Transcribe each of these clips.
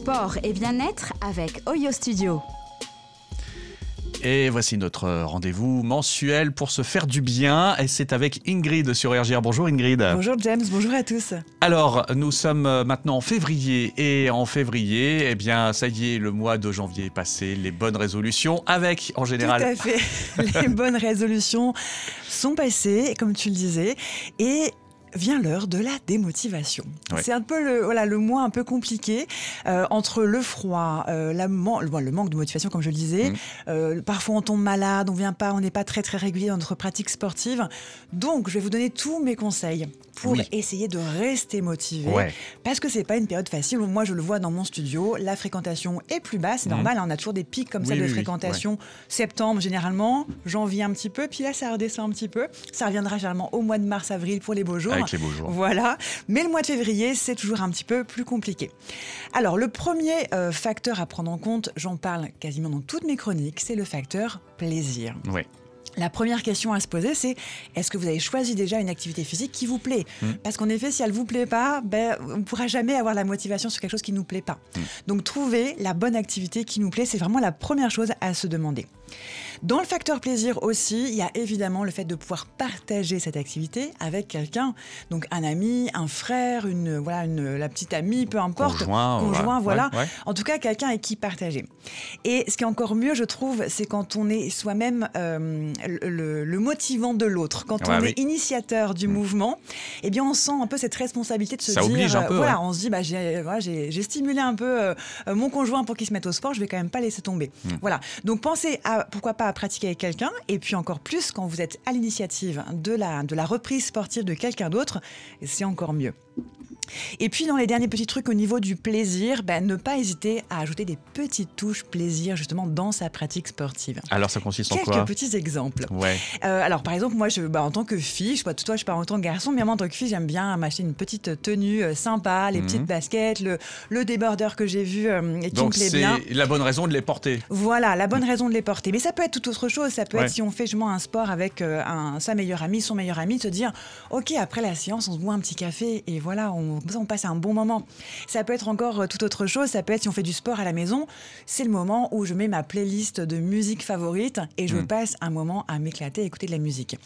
sport et bien-être avec Oyo Studio. Et voici notre rendez-vous mensuel pour se faire du bien. Et c'est avec Ingrid sur RGR. Bonjour Ingrid. Bonjour James, bonjour à tous. Alors, nous sommes maintenant en février. Et en février, eh bien, ça y est, le mois de janvier est passé. Les bonnes résolutions avec, en général. Tout à fait. Les bonnes résolutions sont passées, comme tu le disais. Et vient l'heure de la démotivation. C'est un peu le, voilà, le mois un peu compliqué euh, entre le froid, euh, la, le, manque de motivation, comme je le disais. Mmh. Euh, parfois, on tombe malade, on vient pas, on n'est pas très très régulier dans notre pratique sportive. Donc, je vais vous donner tous mes conseils pour essayer de rester motivé. Parce que c'est pas une période facile. Moi, je le vois dans mon studio, la fréquentation est plus basse. C'est mmh. normal, hein, on a toujours des pics comme ça de fréquentation. Septembre, généralement, janvier un petit peu, puis là, ça redescend un petit peu. Ça reviendra généralement au mois de mars, avril pour les beaux jours. Avec les beaux jours. Voilà. Mais le mois de février, c'est toujours un petit peu plus compliqué. Alors, le premier euh, facteur à prendre en compte, j'en parle quasiment dans toutes mes chroniques, c'est le facteur plaisir. Oui. La première question à se poser, c'est est-ce que vous avez choisi déjà une activité physique qui vous plaît hmm. Parce qu'en effet, si elle ne vous plaît pas, ben, on ne pourra jamais avoir la motivation sur quelque chose qui ne nous plaît pas. Hmm. Donc, trouver la bonne activité qui nous plaît, c'est vraiment la première chose à se demander. Dans le facteur plaisir aussi, il y a évidemment le fait de pouvoir partager cette activité avec quelqu'un. Donc un ami, un frère, une, voilà, une, la petite amie, peu importe. Conjoint, conjoint voilà. En tout cas, quelqu'un avec qui partager. Et ce qui est encore mieux, je trouve, c'est quand on est soi-même euh, le, motivant de l'autre. Quand on est initiateur du mm. mouvement, eh bien, on sent un peu cette responsabilité de se Ça dire. Oblige un peu, voilà, on se dit, bah, j'ai voilà, stimulé un peu euh, mon conjoint pour qu'il se mette au sport, je vais quand même pas laisser tomber. Mm. Voilà. Donc pensez à pourquoi pas à pratiquer avec quelqu'un, et puis encore plus quand vous êtes à l'initiative de la, de la reprise sportive de quelqu'un d'autre, c'est encore mieux. Et puis dans les derniers petits trucs au niveau du plaisir, ben, ne pas hésiter à ajouter des petites touches plaisir justement dans sa pratique sportive. Alors ça consiste en quoi? Quelques petits exemples. Ouais. Euh, alors par exemple moi je, bah, en tant que fille, je pas toi je parle en tant que garçon, mais moi en tant que fille j'aime bien m'acheter une petite tenue euh, sympa, les petites mhm. baskets, le, le débardeur que j'ai vu euh, et qui me plaît bien. Donc c'est la bonne raison de les porter. Voilà, la bonne raison de les porter. Mais ça peut être tout autre chose. Ça peut être si on fait justement un sport avec un, sa meilleure amie, son meilleur ami, de se dire ok après la séance on se boit un petit café et voilà on, on passe un bon moment. Ça peut être encore euh, tout autre chose, ça peut être si on fait du sport à la maison, c'est le moment où je mets ma playlist de musique favorite et je hmm. passe un moment à m'éclater, à écouter de la musique.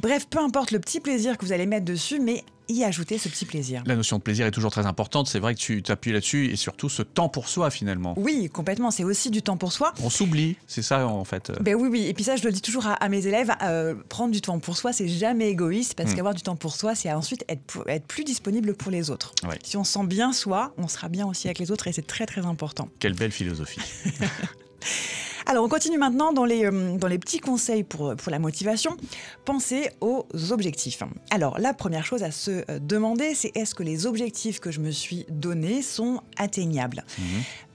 Bref, peu importe le petit plaisir que vous allez mettre dessus, mais y ajouter ce petit plaisir. La notion de plaisir est toujours très importante. C'est vrai que tu t'appuies là-dessus et surtout ce temps pour soi finalement. Oui, complètement. C'est aussi du temps pour soi. On s'oublie, c'est ça en fait. Ben oui, oui. Et puis ça, je le dis toujours à, mes élèves euh, prendre du temps pour soi, c'est jamais égoïste parce hmm. qu'avoir du temps pour soi, c'est ensuite être, être plus disponible pour les autres. Si on sent bien soi, on sera bien aussi avec les autres et c'est très très important. Quelle belle philosophie. Alors, on continue maintenant dans les, euh, dans les petits conseils pour, pour la motivation. Pensez aux objectifs. Alors, la première chose à se euh, demander, c'est est-ce que les objectifs que je me suis donnés sont atteignables? Mhm.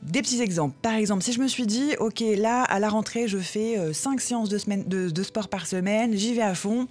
Des petits exemples. Par exemple, si je me suis dit, OK, là, à la rentrée, je fais 5 euh, séances de, semaine, de, de sport par semaine, j'y vais à fond,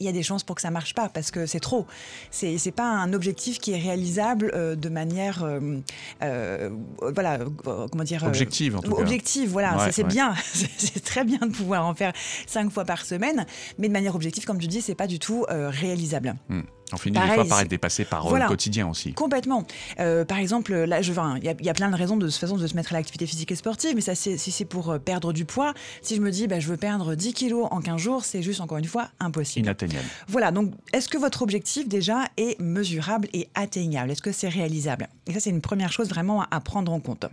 il y a des chances pour que ça marche pas parce que c'est trop. C'est n'est pas un objectif qui est réalisable euh, de manière euh, euh, voilà comment dire objective en tout cas. Objective, voilà, c'est bien, c'est très bien de pouvoir en faire cinq fois par semaine, mais de manière objective, comme tu dis, c'est pas du tout réalisable. Hmm. On finit des fois par être dépassé par le quotidien aussi. Complètement. par exemple, là, je, il y, y, a plein de raisons de façon de se mettre à l'activité physique et sportive, mais ça, si c'est pour perdre du poids, si je me dis, bah, je veux perdre 10 kilos en 15 jours, c'est juste encore une fois impossible. Inatteignable. Voilà, donc est-ce que votre objectif déjà est mesurable et atteignable? Est-ce que c'est réalisable? Et ça, c'est une première chose vraiment à, prendre en compte.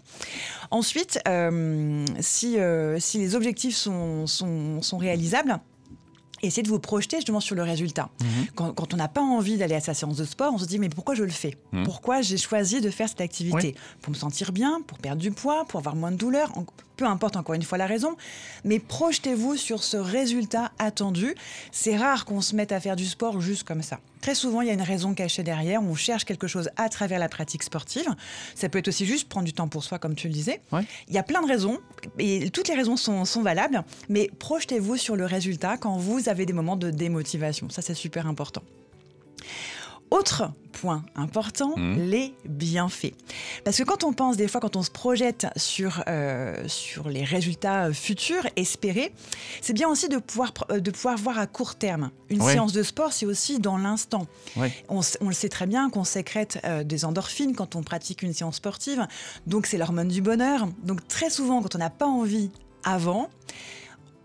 Ensuite, euh, si, euh, si les objectifs sont, sont, sont réalisables, essayez de vous projeter justement sur le résultat. Mhm. Quand, on n'a pas envie d'aller à sa séance de sport, on se dit mais pourquoi je le fais? Mhm. Pourquoi j'ai choisi de faire cette activité? Pour me sentir bien, pour perdre du poids, pour avoir moins de douleur peu importe encore une fois la raison, mais projetez-vous sur ce résultat attendu. C'est rare qu'on se mette à faire du sport juste comme ça. Très souvent, il y a une raison cachée derrière. On cherche quelque chose à travers la pratique sportive. Ça peut être aussi juste prendre du temps pour soi, comme tu le disais. Il y a plein de raisons, et toutes les raisons sont, sont valables, mais projetez-vous sur le résultat quand vous avez des moments de démotivation. Ça, c'est super important. Autre point important, Mhm. les bienfaits. Parce que quand on pense des fois, quand on se projette sur, euh, sur les résultats euh, futurs, espérés, c'est bien aussi de pouvoir, euh, de pouvoir voir à court terme. Une Ouais. séance de sport, c'est aussi dans l'instant. Ouais. On, le sait très bien qu'on sécrète euh, des endorphines quand on pratique une séance sportive. Donc c'est l'hormone du bonheur. Donc très souvent, quand on n'a pas envie avant,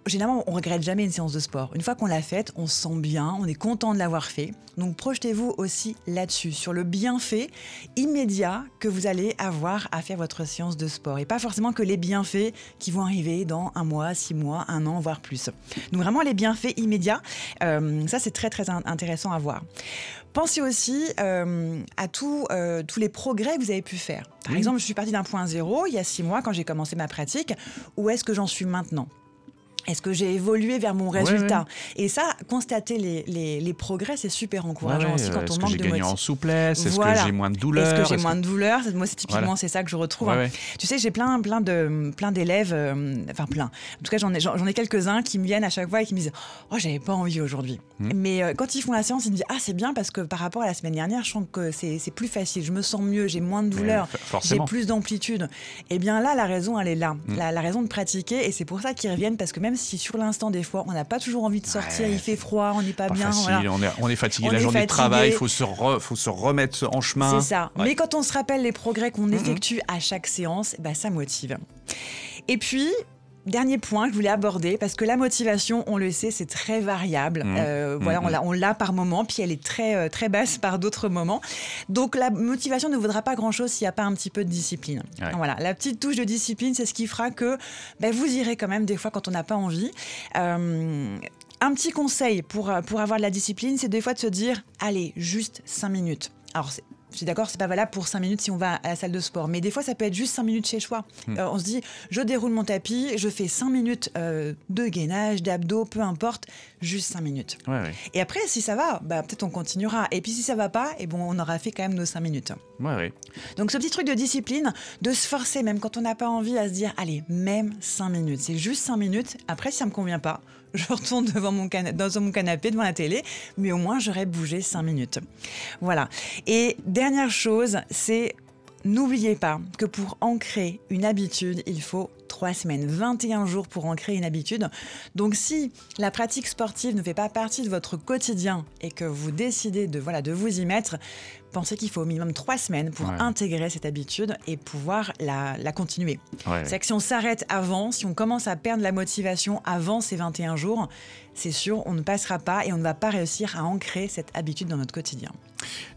généralement, on regrette jamais une séance de sport. Une fois qu'on l'a faite, on se sent bien, on est content de l'avoir fait. Donc projetez-vous aussi là-dessus, sur le bienfait immédiat que vous allez avoir à faire votre séance de sport. Et pas forcément que les bienfaits qui vont arriver dans un mois, six mois, un an, voire plus. Donc vraiment les bienfaits immédiats, euh, ça c'est très très in- intéressant à voir. Pensez aussi euh, à tout, euh, tous les progrès que vous avez pu faire. Par Oui. exemple, je suis partie d'un point zéro il y a six mois quand j'ai commencé ma pratique. Où est-ce que j'en suis maintenant? Est-ce que j'ai évolué vers mon Ouais, résultat Et ça, constater les, les- les progrès, c'est super encourageant Ouais, aussi quand Est-ce on que manque j'ai de gagné en motivation. souplesse? Est-ce Voilà. que j'ai moins de douleur? Est-ce que j'ai Est-ce moins de douleur? Moi, c'est typiquement Voilà. c'est ça que je retrouve. Hein. Tu sais, j'ai plein, plein de, plein d'élèves, euh, enfin plein. En tout cas, j'en ai, j'en ai quelques-uns qui me viennent à chaque fois et qui me disent, oh, j'avais pas envie aujourd'hui. Hmm. Mais euh, quand ils font la séance, ils me disent, ah, c'est bien parce que par rapport à la semaine dernière, je sens que c'est plus facile, je me sens mieux, j'ai moins de douleur. J'ai plus d'amplitude. Et bien là, la raison, elle est là. Mm. La, la raison de pratiquer. Et c'est pour ça qu'ils reviennent, parce que même si sur l'instant, des fois, on n'a pas toujours envie de sortir, Ouais, il fait froid, on n'est pas, Pas bien. facile, voilà. on, est, on est fatigué On la est journée de travail, il faut se, re- faut se remettre en chemin. C'est ça. Ouais. Mais quand on se rappelle les progrès qu'on Mhm. effectue à chaque séance, bah, ça motive. Et puis, dernier point que je voulais aborder, parce que la motivation, on le sait, c'est très variable. Mhm. Euh, voilà, on l'a- on l'a par moment, puis elle est très, euh, très basse par d'autres moments. Donc la motivation ne vaudra pas grand-chose s'il n'y a pas un petit peu de discipline. Ouais. Voilà, la petite touche de discipline, c'est ce qui fera que bah, vous irez quand même des fois quand on n'a pas envie. Euh, un petit conseil pour, pour avoir de la discipline, c'est des fois de se dire, allez, juste 5 minutes. Alors, c'est- je suis d'accord, c'est pas valable pour 5 minutes si on va à la salle de sport, mais des fois ça peut être juste 5 minutes chez soi. Euh, on se dit, je déroule mon tapis, je fais 5 minutes euh, de gainage, d'abdos, peu importe, juste 5 minutes. Ouais, ouais. Et après, si ça va, bah, peut-être on continuera. Et puis si ça va pas, et bon, on aura fait quand même nos 5 minutes. Ouais, ouais. Donc ce petit truc de discipline, de se forcer même quand on n'a pas envie à se dire allez, même 5 minutes, c'est juste 5 minutes. Après si ça me convient pas, je retourne devant mon, dans mon canapé devant la télé, mais au moins j'aurais bougé 5 minutes. Voilà. Et dernière chose, c'est n'oubliez pas que pour ancrer une habitude, il faut 3 semaines, 21 jours pour ancrer une habitude. Donc si la pratique sportive ne fait pas partie de votre quotidien et que vous décidez de voilà de vous y mettre, pensez qu'il faut au minimum 3 semaines pour Ouais. intégrer cette habitude et pouvoir la, la continuer. ouais, C'est que si on s'arrête avant, si on commence à perdre la motivation avant ces 21 jours, c'est sûr, on ne passera pas et on ne va pas réussir à ancrer cette habitude dans notre quotidien.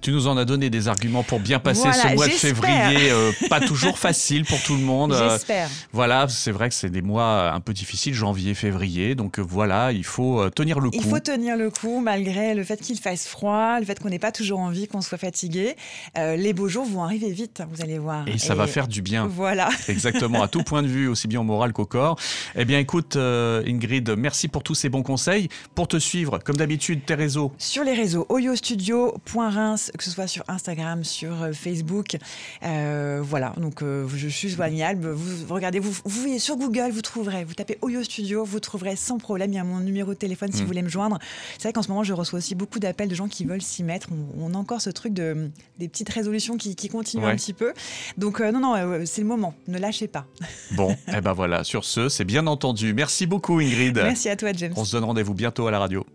Tu nous en as donné des arguments pour bien passer Voilà, ce mois de février, euh, pas toujours facile pour tout le monde. Euh, J'espère. voilà, c'est vrai que c'est des mois un peu difficiles, janvier, février. Donc euh, voilà, il faut tenir le coup. Il faut tenir le coup malgré le fait qu'il fasse froid, le fait qu'on n'ait pas toujours envie, qu'on soit fatigué. Euh, les beaux jours vont arriver vite, vous allez voir. Et ça va faire du bien. Voilà. Exactement, à tout point de vue, aussi bien au moral qu'au corps. Eh bien, écoute, euh, Ingrid, merci pour tous ces bons conseils. Pour te suivre, comme d'habitude, tes réseaux. Sur les réseaux, oyostudio.reims, que ce soit sur Instagram, sur euh, Facebook. Euh, voilà, donc je suis joignable. Vous, vous regardez, vous, vous voyez sur Google, vous trouverez. Vous tapez Oyo Studio, vous trouverez sans problème. Il y a mon numéro de téléphone si Mm. vous voulez me joindre. C'est vrai qu'en ce moment, je reçois aussi beaucoup d'appels de gens qui veulent s'y mettre. On, on a encore ce truc de des petites résolutions qui, qui continuent Ouais. un petit peu. Donc euh, non, non, euh, c'est le moment. Ne lâchez pas. Bon, eh ben voilà, sur ce, c'est bien entendu. Merci beaucoup, Ingrid. Merci à toi, James. On se donne rendez-vous bientôt à la radio.